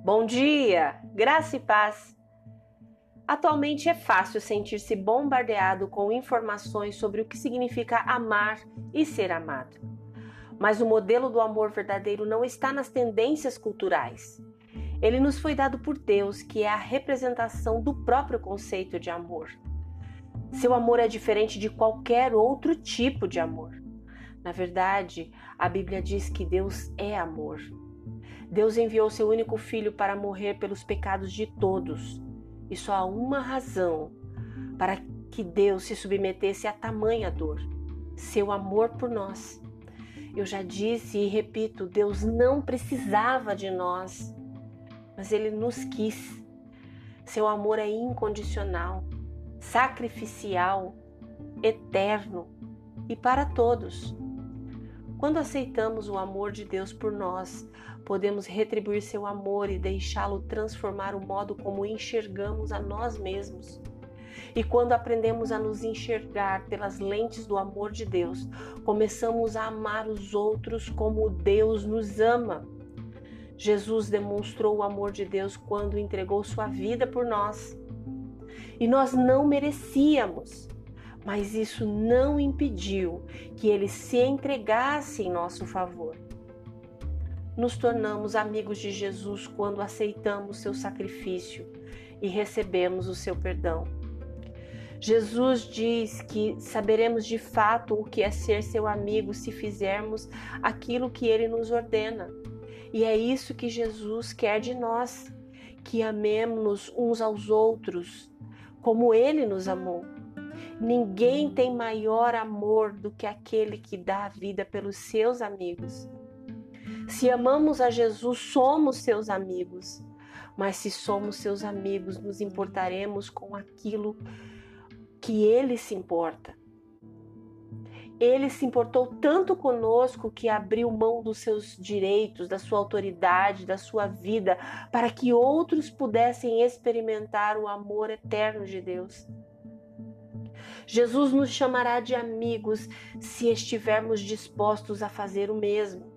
Bom dia, graça e paz. Atualmente é fácil sentir-se bombardeado com informações sobre o que significa amar e ser amado. Mas o modelo do amor verdadeiro não está nas tendências culturais. Ele nos foi dado por Deus, que é a representação do próprio conceito de amor. Seu amor é diferente de qualquer outro tipo de amor. Na verdade, a Bíblia diz que Deus é amor. Deus enviou seu único filho para morrer pelos pecados de todos. E só há uma razão para que Deus se submetesse a tamanha dor: seu amor por nós. Eu já disse e repito, Deus não precisava de nós, mas ele nos quis. Seu amor é incondicional, sacrificial, eterno e para todos. Quando aceitamos o amor de Deus por nós, podemos retribuir seu amor e deixá-lo transformar o modo como enxergamos a nós mesmos. E quando aprendemos a nos enxergar pelas lentes do amor de Deus, começamos a amar os outros como Deus nos ama. Jesus demonstrou o amor de Deus quando entregou sua vida por nós. E nós não merecíamos, mas isso não impediu que ele se entregasse em nosso favor. Nos tornamos amigos de Jesus quando aceitamos seu sacrifício e recebemos o seu perdão. Jesus diz que saberemos de fato o que é ser seu amigo se fizermos aquilo que ele nos ordena. E é isso que Jesus quer de nós, que amemos uns aos outros, como ele nos amou. Ninguém tem maior amor do que aquele que dá a vida pelos seus amigos. Se amamos a Jesus, somos seus amigos. Mas se somos seus amigos, nos importaremos com aquilo que ele se importa. Ele se importou tanto conosco que abriu mão dos seus direitos, da sua autoridade, da sua vida, para que outros pudessem experimentar o amor eterno de Deus. Jesus nos chamará de amigos se estivermos dispostos a fazer o mesmo.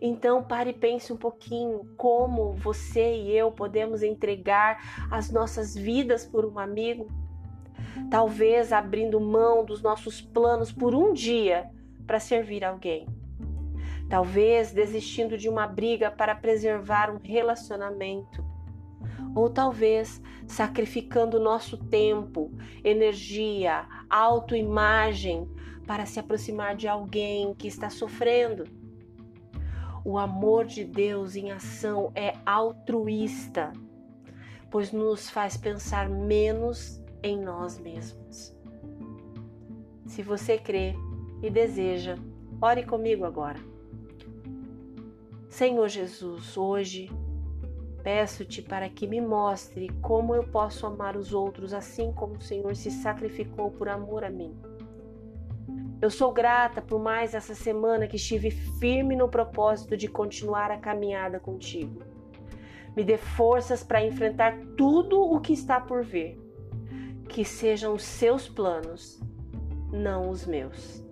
Então pare e pense um pouquinho como você e eu podemos entregar as nossas vidas por um amigo. Talvez abrindo mão dos nossos planos por um dia para servir alguém. Talvez desistindo de uma briga para preservar um relacionamento ou talvez sacrificando nosso tempo, energia, autoimagem para se aproximar de alguém que está sofrendo. O amor de Deus em ação é altruísta, pois nos faz pensar menos em nós mesmos. Se você crê e deseja, ore comigo agora. Senhor Jesus, hoje Peço-te para que me mostre como eu posso amar os outros assim como o Senhor se sacrificou por amor a mim. Eu sou grata por mais essa semana que estive firme no propósito de continuar a caminhada contigo. Me dê forças para enfrentar tudo o que está por vir. Que sejam os seus planos, não os meus.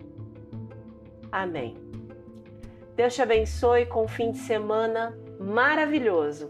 Amém. Deus te abençoe com um fim de semana maravilhoso.